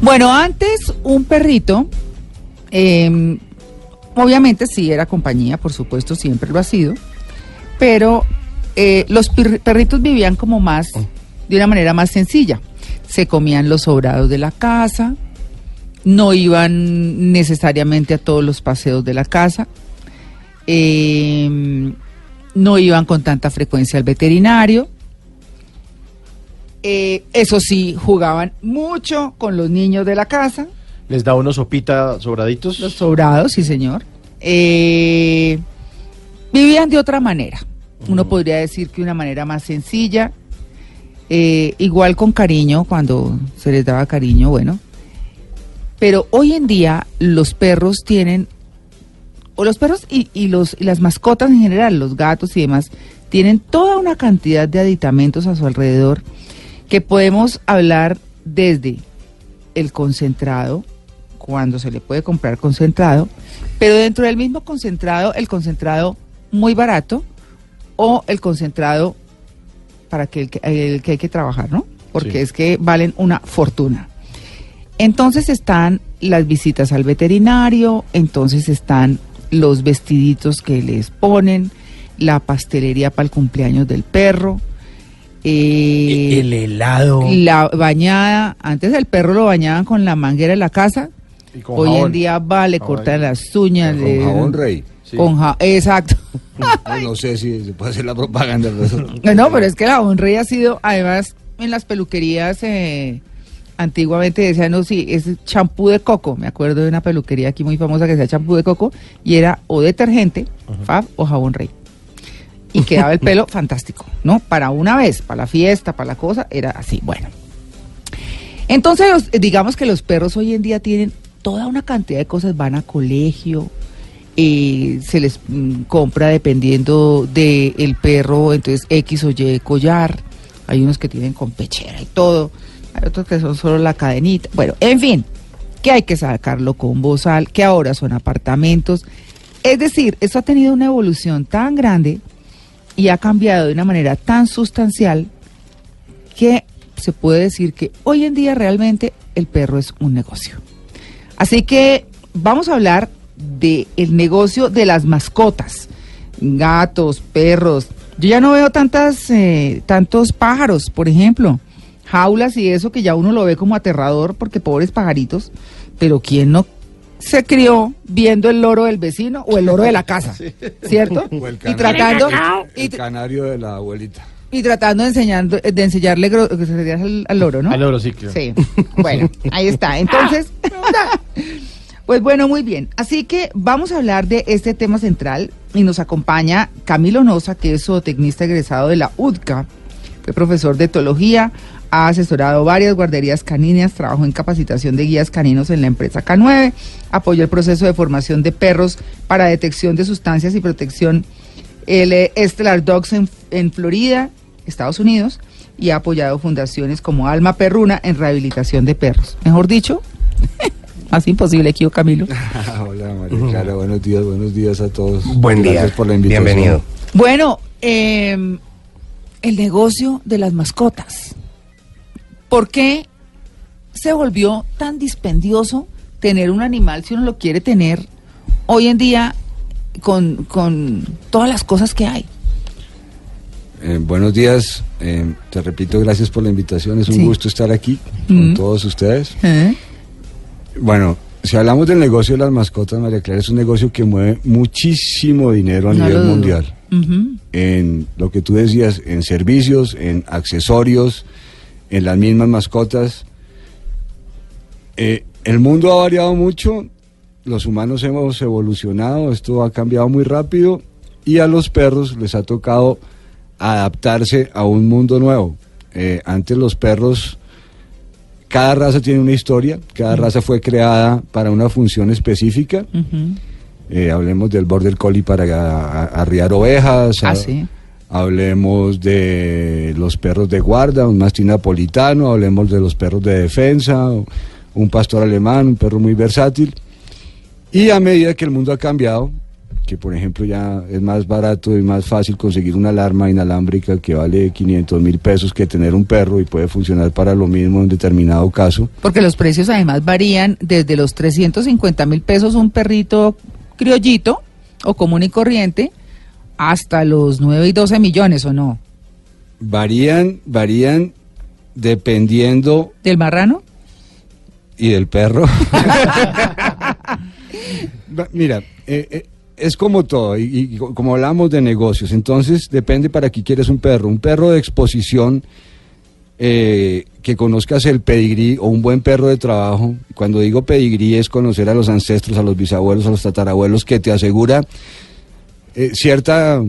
Bueno, antes un perrito, eh, obviamente sí era compañía, por supuesto, siempre lo ha sido, pero eh, los per- perritos vivían como más, de una manera más sencilla. Se comían los sobrados de la casa, no iban necesariamente a todos los paseos de la casa, eh, no iban con tanta frecuencia al veterinario. Eh, eso sí, jugaban mucho con los niños de la casa, Les da unos sopita sobraditos. los sobrados, sí señor. Eh, vivían de otra manera. Uno podría decir que una manera más sencilla, eh, igual con cariño, cuando se les daba cariño, bueno. Pero hoy en día los perros tienen, o los perros y, y los, y las mascotas en general, los gatos y demás, tienen toda una cantidad de aditamentos a su alrededor que podemos hablar desde el concentrado, cuando se le puede comprar concentrado, pero dentro del mismo concentrado, el concentrado muy barato o el concentrado para que el, que el que hay que trabajar, ¿no? Porque Sí. es que valen una fortuna. Entonces están las visitas al veterinario, entonces están los vestiditos que les ponen, la pastelería para el cumpleaños del perro, eh, el helado. la bañada, antes el perro lo bañaban con la manguera de la casa, Y con hoy en día va, le cortan las uñas. Con le- jabón rey. Sí. Con ja- exacto. No, no sé si se puede hacer la propaganda. pero- No, pero es que el jabón rey ha sido, además, en las peluquerías, eh, antiguamente decían, no, sí, es champú de coco. Me acuerdo de una peluquería aquí muy famosa que decía champú de coco y era o detergente, fab o jabón rey. Y quedaba el pelo fantástico, ¿no? Para una vez, para la fiesta, para la cosa, era así. Bueno. Entonces, los- digamos que los perros hoy en día tienen toda una cantidad de cosas, van a colegio, eh, se les mm, compra dependiendo del el perro, entonces X o Y collar, hay unos que tienen con pechera y todo, otros que son solo la cadenita, bueno, en fin, que hay que sacarlo con bozal, que ahora son apartamentos, es decir, esto ha tenido una evolución tan grande y ha cambiado de una manera tan sustancial que se puede decir que hoy en día realmente el perro es un negocio. Así que vamos a hablar de el negocio de las mascotas, gatos, perros. Yo ya no veo tantas, eh, tantos pájaros, por ejemplo, jaulas y eso que ya uno lo ve como aterrador porque pobres pajaritos. Pero quién no se crió viendo el loro del vecino o el loro de la casa, ¿cierto? O el Y canario. tratando y, El canario de la abuelita. y tratando de enseñando, de enseñarle gro- groserías al, al loro, ¿no? Al oro, sí, claro. Sí. Bueno, ahí está. Entonces, pues bueno, muy bien. Así que vamos a hablar de este tema central y nos acompaña Camilo Noza, que es zootecnista egresado de la UDCA, fue profesor de etología, ha asesorado varias guarderías caninas, trabajó en capacitación de guías caninos en la empresa K9, apoyó el proceso de formación de perros para detección de sustancias y protección el eh, Stellar Dogs en, en Florida, Estados Unidos, y ha apoyado fundaciones como Alma Perruna en rehabilitación de perros. Mejor dicho, más imposible que yo, Camilo. Hola María Clara, buenos días, buenos días a todos. Buen día. Gracias por la invitación. Bienvenido. Bueno, eh, el negocio de las mascotas. ¿Por qué se volvió tan dispendioso tener un animal si uno lo quiere tener hoy en día con, con todas las cosas que hay? Eh, buenos días, eh, te repito, gracias por la invitación, es un Sí. gusto estar aquí con Mm. todos ustedes. ¿Eh? Bueno, si hablamos del negocio de las mascotas, María Clara, es un negocio que mueve muchísimo dinero a No nivel mundial. En lo que tú decías, en servicios, en accesorios, en las mismas mascotas. Eh, el mundo ha variado mucho, los humanos hemos evolucionado, esto ha cambiado muy rápido y a los perros les ha tocado adaptarse a un mundo nuevo. Eh, antes los perros, cada raza tiene una historia, cada raza fue creada para una función específica. Eh, hablemos del Border Collie para arriar ovejas. Ah, a- sí. Hablemos de los perros de guarda, un mastín napolitano, hablemos de los perros de defensa, un pastor alemán, un perro muy versátil. Y a medida que el mundo ha cambiado, que por ejemplo ya es más barato y más fácil conseguir una alarma inalámbrica que vale 500 mil pesos que tener un perro y puede funcionar para lo mismo en determinado caso. Porque los precios además varían desde los 350 mil pesos un perrito criollito o común y corriente hasta los 9 y 12 millones, ¿o no? Varían, varían dependiendo ¿Del marrano? y del perro. Mira, eh, eh, es como todo, y, y co- como hablamos de negocios, entonces depende para qué quieres un perro. Un perro de exposición eh, que conozcas el pedigrí o un buen perro de trabajo. Cuando digo pedigrí es conocer a los ancestros, a los bisabuelos, a los tatarabuelos, que te asegura eh, cierta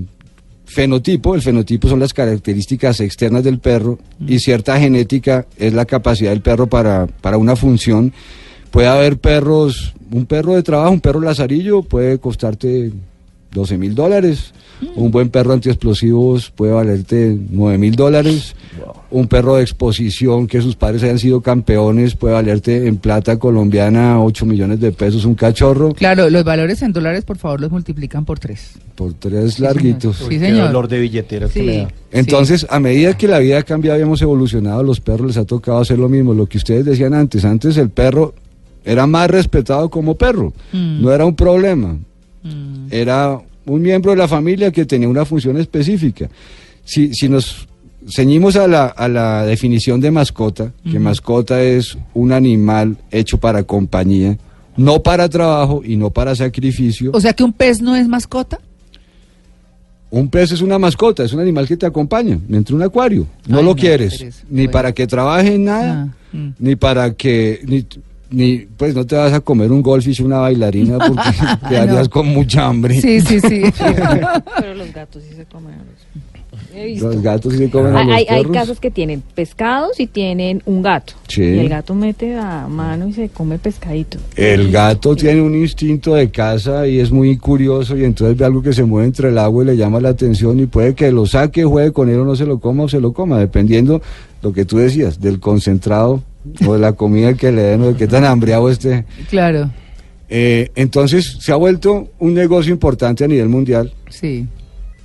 fenotipo, el fenotipo son las características externas del perro y cierta genética es la capacidad del perro para, para una función. Puede haber perros, un perro de trabajo, un perro lazarillo puede costarte 12 mil dólares, un buen perro antiexplosivos puede valerte 9 mil dólares, un perro de exposición que sus padres hayan sido campeones puede valerte en plata colombiana 8 millones de pesos, un cachorro Claro, los valores en dólares, por favor, los multiplican por tres. por tres Sí, larguitos. señor. Sí, Qué señor. dolor de billetera que me da. Entonces, a medida que la vida ha cambiado y hemos evolucionado, a los perros les ha tocado hacer lo mismo. Lo que ustedes decían antes, antes el perro era más respetado como perro, Mm. no era un problema, Mm. era un miembro de la familia que tenía una función específica. Si, si nos ceñimos a la, a la definición de mascota, que mascota es un animal hecho para compañía, no para trabajo y no para sacrificio. O sea que un pez no es mascota. Un pez es una mascota, es un animal que te acompaña dentro de un acuario. No Ay, lo no, quieres, ni Bueno. para que trabaje en nada, Ah, mm. ni para que, ni, ni, pues no te vas a comer un goldfish, una bailarina, porque quedarías con mucha hambre. Sí, sí, sí. Pero los gatos sí se comen a los... He visto. Los gatos sí se comen a Hay, los hay, hay casos que tienen pescados y tienen un gato. Sí. Y el gato mete a mano y se come pescadito. El gato tiene un instinto de caza y es muy curioso y entonces ve algo que se mueve entre el agua y le llama la atención y puede que lo saque, juegue con él o no se lo coma o se lo coma, dependiendo lo que tú decías, del concentrado o la comida que le den o qué tan hambriado esté. claro, Eh, entonces se ha vuelto un negocio importante a nivel mundial. sí.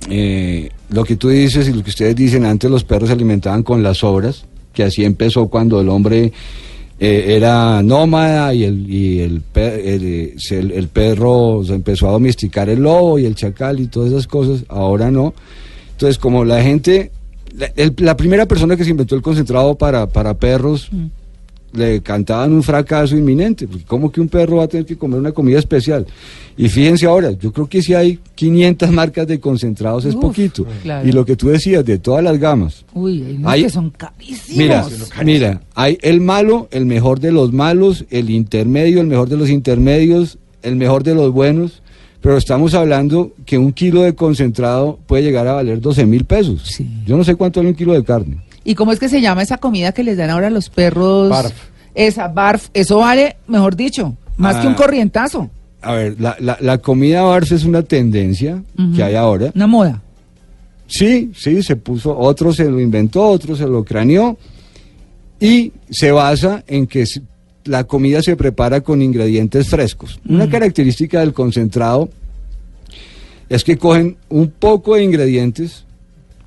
Eh, lo que tú dices y lo que ustedes dicen, antes los perros se alimentaban con las sobras, que así empezó cuando el hombre eh, era nómada y, el, y el, pe- el, eh, el- perro se empezó a domesticar el lobo y el chacal y todas esas cosas, ahora no. Entonces, como la gente, la, primera persona que se inventó el concentrado para, para perros, le cantaban un fracaso inminente, porque ¿cómo que un perro va a tener que comer una comida especial? Y fíjense ahora, yo creo que si hay 500 marcas de concentrados es Uf, poquito. claro. Y lo que tú decías, de todas las gamas. Uy, hay Hay- que son carísimos. Mira, mira, hay el malo, el mejor de los malos, el intermedio, el mejor de los intermedios, el mejor de los buenos, pero estamos hablando que un kilo de concentrado puede llegar a valer 12 mil pesos. Sí. Yo no sé cuánto vale un kilo de carne. ¿Y cómo es que se llama esa comida que les dan ahora a los perros? Barf. Esa, barf. Eso vale, mejor dicho, más que un Ah. corrientazo. A ver, la, la, la comida barf es una tendencia que hay ahora. Una moda. Sí, sí, se puso, otro se lo inventó, otro se lo craneó y se basa en que la comida se prepara con ingredientes frescos. Una característica del concentrado es que cogen un poco de ingredientes,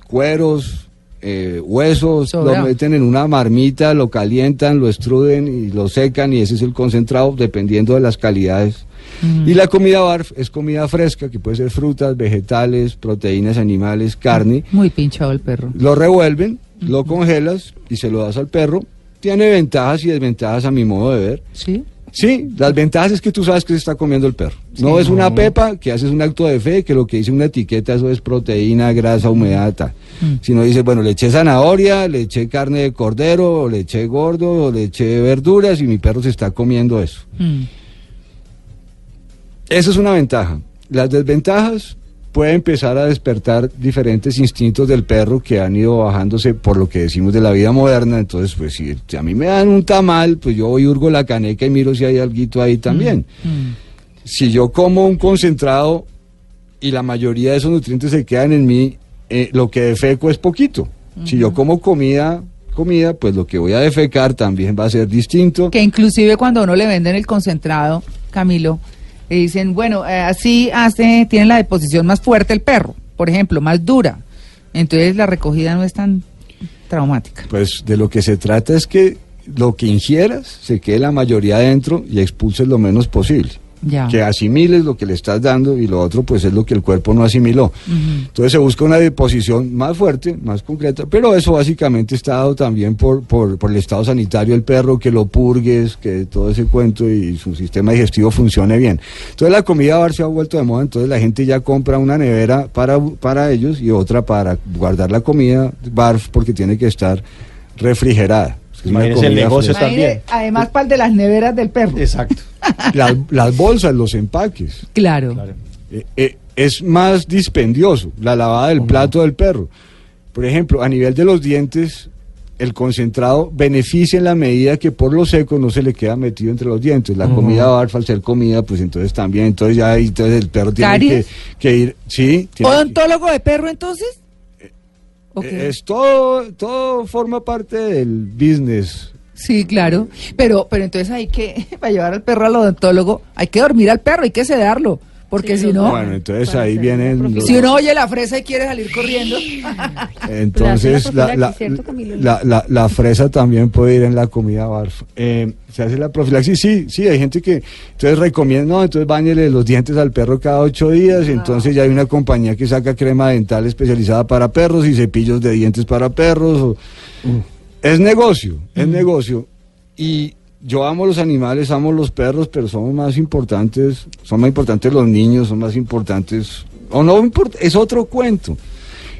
cueros, eh, huesos, Sobra. lo meten en una marmita, lo calientan, lo extruden y lo secan y ese es el concentrado dependiendo de las calidades. Y la comida barf es comida fresca, que puede ser frutas, vegetales, proteínas animales, carne. Muy pinchado el perro. Lo revuelven, lo congelas y se lo das al perro. Tiene ventajas y desventajas a mi modo de ver. ¿Sí? Sí, las ventajas es que tú sabes que se está comiendo el perro. No es una pepa que haces un acto de fe, que lo que dice una etiqueta eso es proteína, grasa, humedad, tal. Sino dices, bueno, le eché zanahoria, le eché carne de cordero, o le eché gordo, o le eché verduras y mi perro se está comiendo eso. Mm. Eso es una ventaja. Las desventajas puede empezar a despertar diferentes instintos del perro que han ido bajándose por lo que decimos de la vida moderna. Entonces, pues si, a mí me dan un tamal, pues yo voy hurgo la caneca y miro si hay algo ahí también. Si yo como un concentrado y la mayoría de esos nutrientes se quedan en mí, eh, lo que defeco es poquito. Si yo como comida, comida, pues lo que voy a defecar también va a ser distinto. Que inclusive cuando uno le venden el concentrado, Camilo, le dicen, bueno, eh, así hace, tiene la deposición más fuerte el perro, por ejemplo, más dura. Entonces la recogida no es tan traumática. Pues de lo que se trata es que lo que ingieras se quede la mayoría adentro y expulses lo menos posible. Ya. Que asimiles lo que le estás dando y lo otro pues es lo que el cuerpo no asimiló. Entonces se busca una deposición más fuerte, más concreta, pero eso básicamente está dado también por, por, por el estado sanitario del perro, que lo purgues, que todo ese cuento y su sistema digestivo funcione bien. Entonces la comida bar se ha vuelto de moda, entonces la gente ya compra una nevera para, para ellos y otra para guardar la comida bar porque tiene que estar refrigerada. Es que es una Imagínese el negocio fresca. también. Además, para el de las neveras del perro. Exacto. las, las bolsas, los empaques. Claro. Eh, eh, es más dispendioso la lavada del plato del perro. Por ejemplo, a nivel de los dientes, el concentrado beneficia en la medida que por lo seco no se le queda metido entre los dientes. La comida barfa al ser comida, pues entonces también, entonces ya ahí, entonces el perro tiene que, ir, sí, tiene que- ¿Odontólogo de perro entonces? Eh, es todo, todo forma parte del business. Sí, claro. Pero, pero entonces hay que, para llevar al perro al odontólogo, hay que dormir al perro, hay que sedarlo. Porque Sí, si no, Bueno, entonces ahí vienen los- si uno oye la fresa y quiere salir corriendo. Entonces, la la, la, fresa también puede ir en la comida barf. Eh, ¿Se hace la profilaxis? Sí, sí, hay gente que entonces recomienda, no, entonces bañele los dientes al perro cada ocho días, entonces ya hay una compañía que saca crema dental especializada para perros y cepillos de dientes para perros. o- Es negocio, es negocio. Y yo amo los animales, amo los perros, pero son más importantes, son más importantes los niños, son más importantes, o no importa, es otro cuento.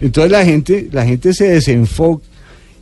Entonces la gente, la gente se desenfoca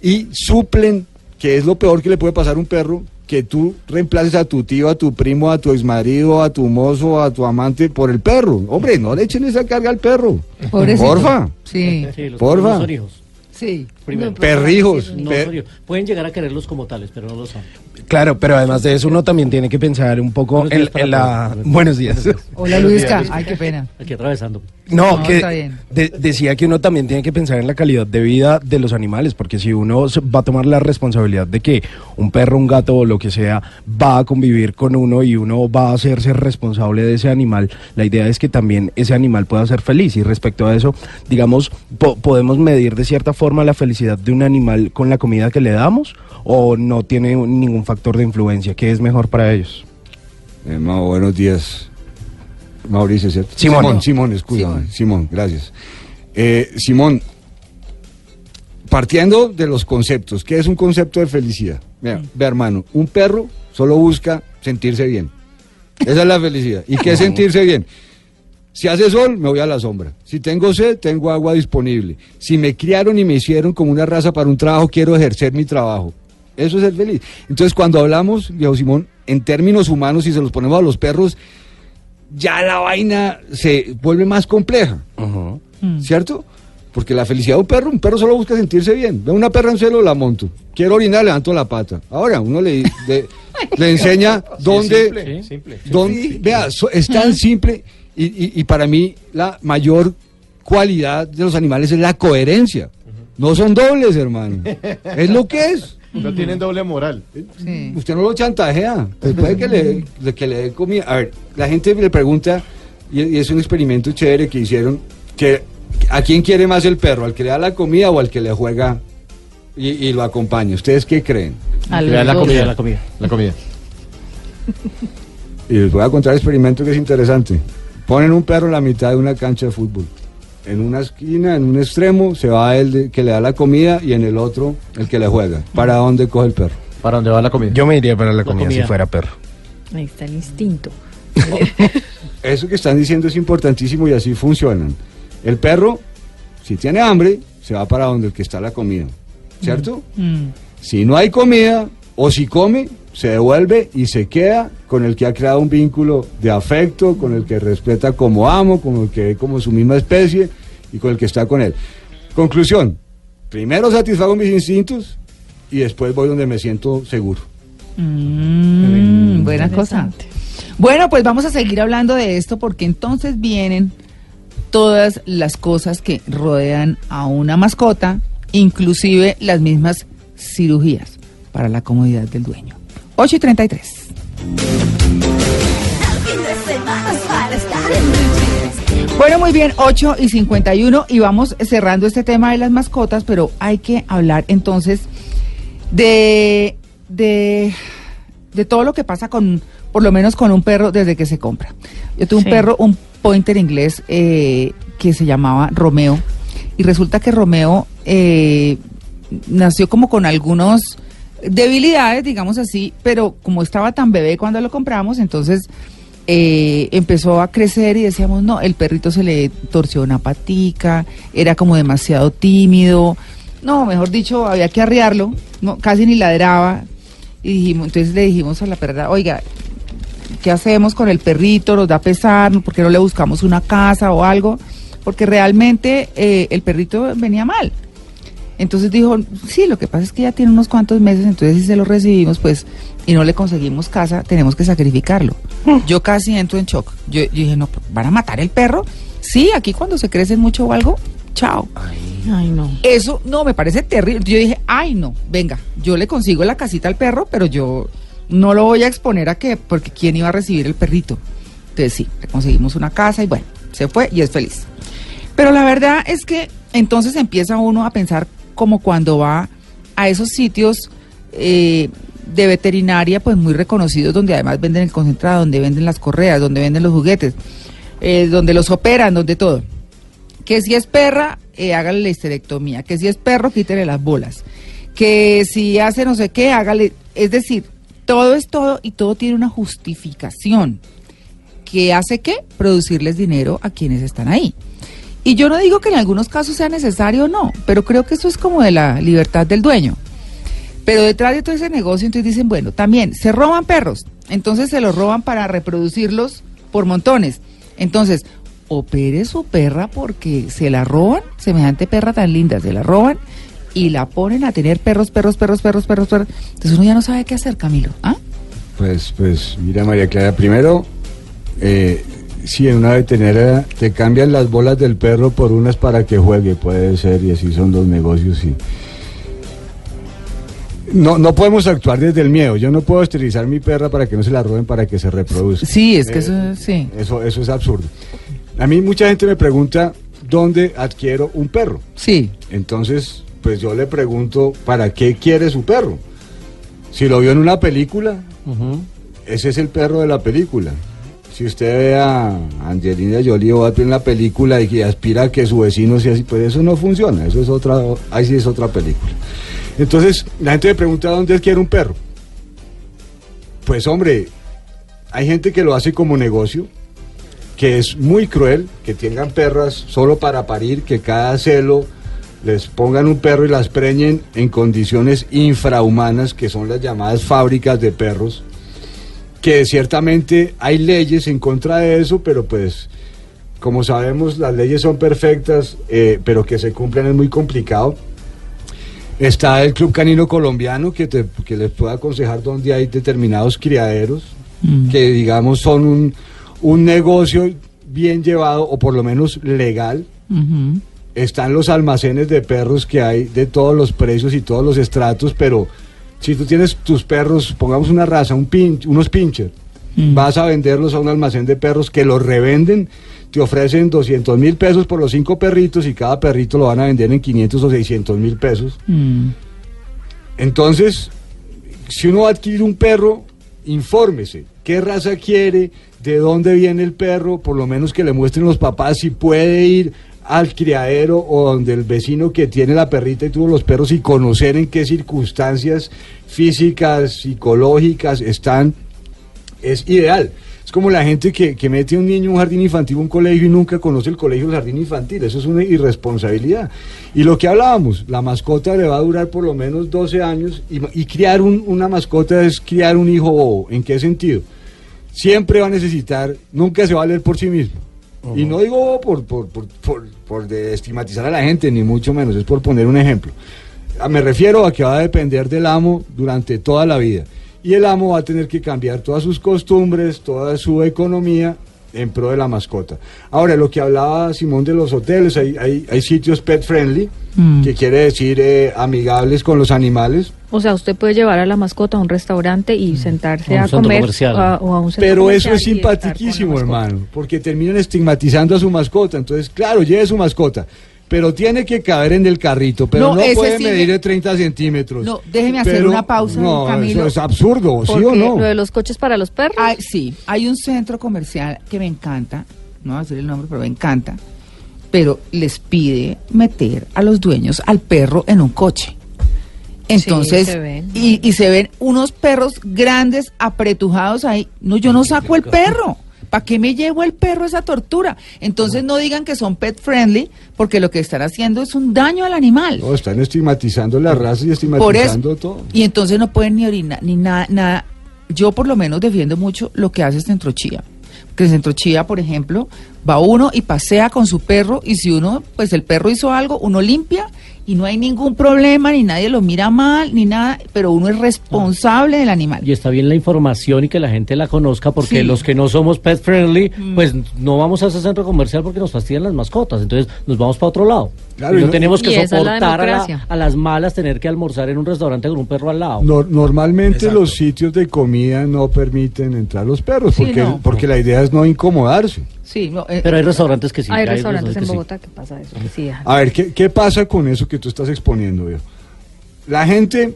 y suplen, que es lo peor que le puede pasar a un perro, que tú reemplaces a tu tío, a tu primo, a tu exmarido, a tu mozo, a tu amante por el perro. Hombre, no le echen esa carga al perro. Pobrecito. Porfa. Sí, Sí, los Porfa. son hijos. sí. Primero. No, Perrijos. No Per- son hijos. Pueden llegar a quererlos como tales, pero no lo son. Claro, pero además de eso uno también tiene que pensar un poco en, la... Buenos días. Hola Luisca, ay qué pena. Aquí atravesando. No, No, que está bien. de- decía que uno también tiene que pensar en la calidad de vida de los animales, porque si uno va a tomar la responsabilidad de que un perro, un gato o lo que sea va a convivir con uno y uno va a hacerse responsable de ese animal, la idea es que también ese animal pueda ser feliz. Y respecto a eso, digamos, po- podemos medir de cierta forma la felicidad de un animal con la comida que le damos o no tiene ningún factor de influencia, que es mejor para ellos. Eh, Mau, buenos días. Mauricio, ¿cierto? Simón. Simón, Simón, escúchame. Simón. gracias. Eh, Simón, partiendo de los conceptos, ¿qué es un concepto de felicidad? Mira, ve hermano, un perro solo busca sentirse bien. Esa es la felicidad. ¿Y qué es sentirse bien? Si hace sol, me voy a la sombra. Si tengo sed, tengo agua disponible. Si me criaron y me hicieron como una raza para un trabajo, quiero ejercer mi trabajo. Eso es ser feliz. Entonces, cuando hablamos, viejo Simón, en términos humanos, y se los ponemos a los perros, ya la vaina se vuelve más compleja. ¿Cierto? Porque la felicidad de un perro, un perro solo busca sentirse bien. Veo una perra en celo, la monto. Quiero orinar, levanto la pata. Ahora, uno le, le, le enseña dónde... Simple, simple. Don- Vea, so- es tan simple y, y- y para mí la mayor cualidad de los animales es la coherencia. No son dobles, hermano. Es lo que es. No tienen doble moral. Sí. Usted no lo chantajea. Después de que le, de que le dé comida. A ver, la gente le pregunta, y, y es un experimento chévere que hicieron, que ¿a quién quiere más el perro? ¿Al que le da la comida o al que le juega y, y lo acompaña? ¿Ustedes qué creen? A los Vea la comida, La comida. La comida. Y les voy a contar el experimento que es interesante. Ponen un perro en la mitad de una cancha de fútbol. En una esquina, en un extremo, se va el de- que le da la comida y en el otro el que le juega. ¿Para dónde coge el perro? ¿Para dónde va la comida? Yo me iría para la comida, comida. si fuera perro. Ahí está el instinto. Eso que están diciendo es importantísimo y así funcionan. El perro, si tiene hambre, se va para donde el que está la comida. ¿Cierto? Mm. Si no hay comida, o si come, se devuelve y se queda con el que ha creado un vínculo de afecto, con el que respeta como amo, con el que ve como su misma especie y con el que está con él. Conclusión, primero satisfago mis instintos y después voy donde me siento seguro. Mm, buena cosa. Bueno, pues vamos a seguir hablando de esto porque entonces vienen todas las cosas que rodean a una mascota, inclusive las mismas cirugías para la comodidad del dueño. 8 y 33. Bueno, muy bien, 8 y 51 y vamos cerrando este tema de las mascotas, pero hay que hablar entonces de, de, de todo lo que pasa con, por lo menos con un perro desde que se compra. Yo tuve un perro, un pointer inglés eh, que se llamaba Romeo y resulta que Romeo eh, nació como con algunos debilidades, digamos así, pero como estaba tan bebé cuando lo compramos, entonces eh, empezó a crecer y decíamos, no, el perrito se le torció una patica, era como demasiado tímido, no, mejor dicho, había que arriarlo, no, casi ni ladraba. Y dijimos, entonces le dijimos a la perra, oiga, ¿qué hacemos con el perrito? ¿Nos da pesar? ¿Por qué no le buscamos una casa o algo? Porque realmente eh, el perrito venía mal. Entonces dijo, sí, lo que pasa es que ya tiene unos cuantos meses, entonces si se lo recibimos, pues, y no le conseguimos casa, tenemos que sacrificarlo. Yo casi entro en shock. Yo, yo dije, no, ¿van a matar el perro? Sí, aquí cuando se crecen mucho o algo, chao. Ay, no. Eso no me parece terrible. Yo dije, ay no, venga, yo le consigo la casita al perro, pero yo no lo voy a exponer a que, porque quién iba a recibir el perrito. Entonces sí, le conseguimos una casa y bueno, se fue y es feliz. Pero la verdad es que entonces empieza uno a pensar como cuando va a esos sitios eh, de veterinaria, pues muy reconocidos, donde además venden el concentrado, donde venden las correas, donde venden los juguetes, eh, donde los operan, donde todo. Que si es perra, eh, hágale la histerectomía. Que si es perro, quítele las bolas. Que si hace no sé qué, hágale. Es decir, todo es todo y todo tiene una justificación. que hace qué? Producirles dinero a quienes están ahí. Y yo no digo que en algunos casos sea necesario o no, pero creo que eso es como de la libertad del dueño. Pero detrás de todo ese negocio, entonces dicen, bueno, también se roban perros, entonces se los roban para reproducirlos por montones. Entonces, opere su perra porque se la roban, semejante perra tan linda, se la roban y la ponen a tener perros, perros, perros, perros, perros, perros. Entonces uno ya no sabe qué hacer, Camilo. ¿Ah? Pues, pues, mira María Clara, primero, eh, si en una veterinaria te cambian las bolas del perro por unas para que juegue, puede ser, y así son los negocios, sí. No, no podemos actuar desde el miedo. Yo no puedo esterilizar mi perra para que no se la roben, para que se reproduzca. Sí, es que Eh, eso, sí. Eso, eso es absurdo. A mí mucha gente me pregunta dónde adquiero un perro. Sí. Entonces, pues yo le pregunto, ¿para qué quiere su perro? Si lo vio en una película, ese es el perro de la película. Si usted ve a Angelina Jolie o en la película y que aspira a que su vecino sea así, pues eso no funciona. Eso es otra, ahí sí es otra película. Entonces, la gente me pregunta dónde quiere un perro. Pues hombre, hay gente que lo hace como negocio, que es muy cruel, que tengan perras solo para parir, que cada celo les pongan un perro y las preñen en condiciones infrahumanas, que son las llamadas fábricas de perros, que ciertamente hay leyes en contra de eso, pero pues como sabemos las leyes son perfectas, eh, pero que se cumplen es muy complicado. Está el Club Canino Colombiano que, te, que les puede aconsejar dónde hay determinados criaderos que digamos son un, un negocio bien llevado o por lo menos legal. Están los almacenes de perros que hay de todos los precios y todos los estratos, pero si tú tienes tus perros, pongamos una raza, un pin, unos pincher, vas a venderlos a un almacén de perros que los revenden, te ofrecen 200 mil pesos por los cinco perritos y cada perrito lo van a vender en 500 o 600 mil pesos. Mm. Entonces, si uno va a adquirir un perro, infórmese. ¿Qué raza quiere? ¿De dónde viene el perro? Por lo menos que le muestren los papás si puede ir al criadero o donde el vecino que tiene la perrita y tuvo los perros y conocer en qué circunstancias físicas, psicológicas están, es ideal. Es como la gente que, que mete a un niño a un jardín infantil, un colegio y nunca conoce el colegio o el jardín infantil. Eso es una irresponsabilidad. Y lo que hablábamos, la mascota le va a durar por lo menos 12 años y, y criar un- una mascota es criar un hijo bobo. ¿En qué sentido? Siempre va a necesitar, nunca se va a leer por sí mismo. Y no digo por, por, por, por, por de estigmatizar a la gente, ni mucho menos, es por poner un ejemplo. Ah, Me refiero a que va a depender del amo durante toda la vida. Y el amo va a tener que cambiar todas sus costumbres, toda su economía en pro de la mascota. Ahora, lo que hablaba Simón de los hoteles, hay, hay, hay sitios pet friendly, Mm. que quiere decir eh, amigables con los animales. O sea, usted puede llevar a la mascota a un restaurante y sentarse A un a, centro comer comercial. a- o a un centro Pero eso es mascota. hermano, porque terminan estigmatizando a su mascota. Entonces, claro, lleve su mascota, pero tiene que caber en el carrito, pero No, puede sí medir me- de 30 centímetros. No, déjeme hacer Pero- una pausa, No, Camilo. eso es absurdo, ¿sí o no? Lo de los coches para los perros. Hay- sí, hay un centro comercial que me encanta, no voy a decir el nombre, pero me encanta, pero les pide meter a los dueños al perro en un coche. Entonces, se ven. y, y se ven unos perros grandes apretujados ahí. No, yo no saco el perro. ¿Para qué me llevo el perro esa tortura? Entonces no digan que son pet friendly, porque lo que están haciendo es un daño al animal. No, están estigmatizando la raza y Por eso. estigmatizando todo. Y entonces no pueden ni orinar, ni nada, nada. Yo por lo menos defiendo mucho lo que hace Centro Chía. Que Centro Chía, por ejemplo, va uno y pasea con su perro y si uno, pues el perro hizo algo, uno limpia y no hay ningún problema, ni nadie lo mira mal, ni nada, pero uno es responsable del animal. Y está bien la información y que la gente la conozca, porque Sí. los que no somos pet friendly, Mm. pues no vamos a ese centro comercial porque nos fastidian las mascotas. Entonces nos vamos para otro lado. Claro, y no no- tenemos que la soportar a, la- democracia. a las malas tener que almorzar en un restaurante con un perro al lado. No- normalmente Exacto. los sitios de comida no permiten entrar los perros, Sí, porque, no. porque la idea es no incomodarse. Sí, no, eh, Pero hay restaurantes que sí. hay restaurantes en que sí. Bogotá que pasa eso. que sí dejan. A ver, ¿qué, qué pasa con eso que tú estás exponiendo, viejo? La gente,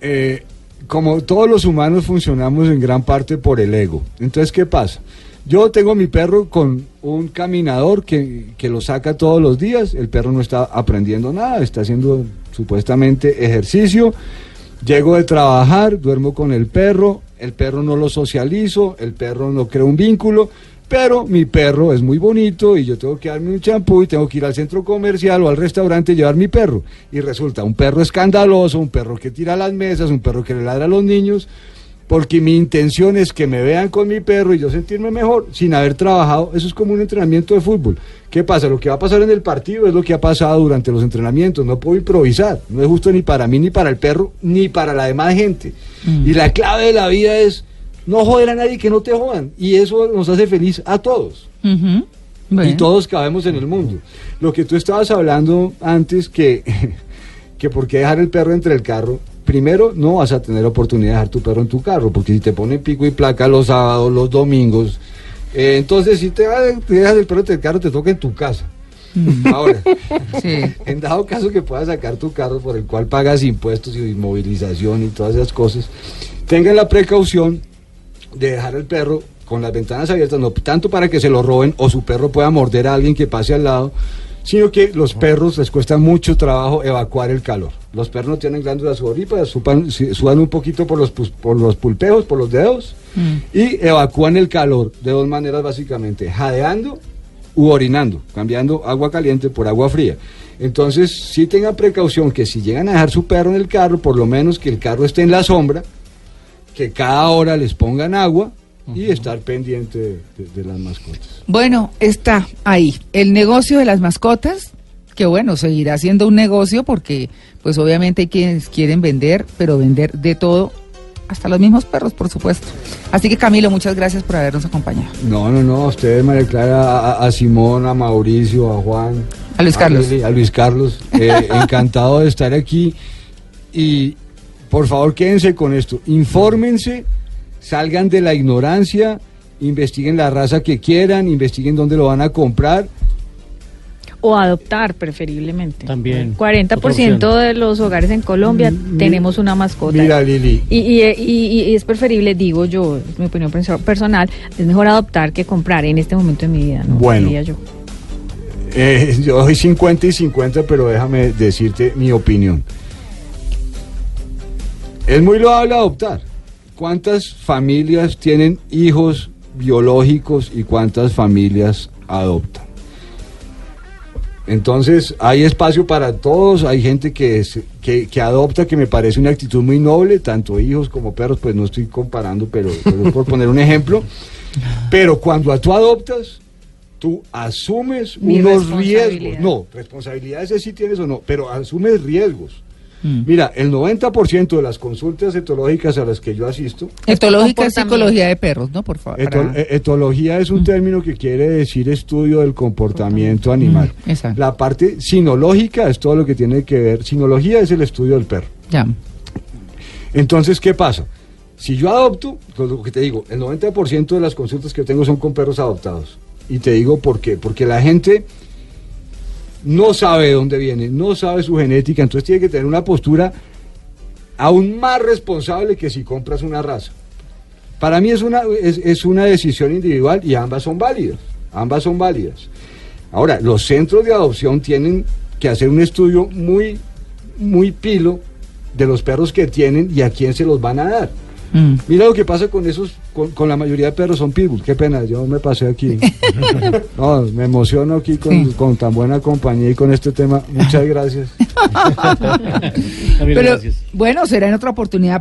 eh, como todos los humanos, funcionamos en gran parte por el ego. Entonces, ¿qué pasa? Yo tengo mi perro con un caminador que, que lo saca todos los días. El perro no está aprendiendo nada, está haciendo supuestamente ejercicio. Llego de trabajar, duermo con el perro, el perro no lo socializo, el perro no crea un vínculo, pero mi perro es muy bonito y yo tengo que darme un champú y tengo que ir al centro comercial o al restaurante y llevar mi perro. Y resulta un perro escandaloso, un perro que tira las mesas, un perro que le ladra a los niños, porque mi intención es que me vean con mi perro y yo sentirme mejor sin haber trabajado. Eso es como un entrenamiento de fútbol. ¿Qué pasa? Lo que va a pasar en el partido es lo que ha pasado durante los entrenamientos. No puedo improvisar. No es justo ni para mí, ni para el perro, ni para la demás gente. Y la clave de la vida es no joder a nadie que no te jodan. Y eso nos hace feliz a todos. Bueno. Y todos cabemos en el mundo. Lo que tú estabas hablando antes, que, que por qué dejar el perro entre el carro. Primero, no vas a tener oportunidad de dejar tu perro en tu carro, porque si te ponen pico y placa los sábados, los domingos, eh, entonces si te, te dejas el perro entre el carro, te toca en tu casa. Ahora, en dado caso que puedas sacar tu carro por el cual pagas impuestos y inmovilización y todas esas cosas, tengan la precaución de dejar el perro con las ventanas abiertas, no tanto para que se lo roben o su perro pueda morder a alguien que pase al lado, sino que los perros les cuesta mucho trabajo evacuar el calor. Los perros no tienen glándulas sudoríparas, sudan un poquito por los, por los pulpeos, por los dedos, y evacúan el calor de dos maneras básicamente, jadeando u orinando, cambiando agua caliente por agua fría. Entonces, sí tengan precaución que si llegan a dejar su perro en el carro, por lo menos que el carro esté en la sombra, que cada hora les pongan agua y estar pendiente de, las mascotas. Bueno, está ahí. El negocio de las mascotas, que bueno, seguirá siendo un negocio porque pues obviamente hay quienes quieren vender, pero vender de todo, hasta los mismos perros, por supuesto. Así que Camilo, muchas gracias por habernos acompañado. No, no, no, a ustedes, María Clara, a, a Simón, a Mauricio, a Juan. A Luis Carlos. Lili, A, Luis Carlos. eh, encantado de estar aquí. Y por favor, quédense con esto. Infórmense, salgan de la ignorancia, investiguen la raza que quieran, investiguen dónde lo van a comprar. O adoptar, preferiblemente. También. 40% de los hogares en Colombia tenemos una mascota. Mira, Lili, Y, y, y- y es preferible, digo yo, es mi opinión perso- personal, es mejor adoptar que comprar en este momento de mi vida, ¿no? Bueno. Diría yo. Eh, yo soy 50 y 50, pero déjame decirte mi opinión. Es muy loable adoptar, ¿cuántas familias tienen hijos biológicos y cuántas familias adoptan? Entonces, hay espacio para todos, hay gente que, es- que, que adopta, que me parece una actitud muy noble, tanto hijos como perros, pues no estoy comparando, pero, por poner un ejemplo. Pero cuando tú adoptas, tú asumes Mi unos riesgos. No, responsabilidades sí tienes o no, pero asumes riesgos. Mm. Mira, el 90% de las consultas etológicas a las que yo asisto, Etológica es psicología de perros, ¿no? Por favor. Eto- para- e- etología es un término que quiere decir estudio del comportamiento animal. Mm, exacto. La parte sinológica es todo lo que tiene que ver. Sinología es el estudio del perro. Ya. Entonces, ¿qué pasa? Si yo adopto, pues lo que te digo, el 90% de las consultas que tengo son con perros adoptados. Y te digo por qué. Porque la gente no sabe de dónde viene, no sabe su genética, entonces tiene que tener una postura aún más responsable que si compras una raza. Para mí es una, es, es una decisión individual y ambas son válidas. Ambas son válidas. Ahora, los centros de adopción tienen que hacer un estudio muy, muy pilo de los perros que tienen y a quién se los van a dar. Mm. Mira lo que pasa con esos, con, con la mayoría de perros son pitbull. Qué pena, yo me pasé aquí. No, me emociono aquí con, Sí. con tan buena compañía y con este tema. Muchas gracias. Pero gracias. bueno, será en otra oportunidad.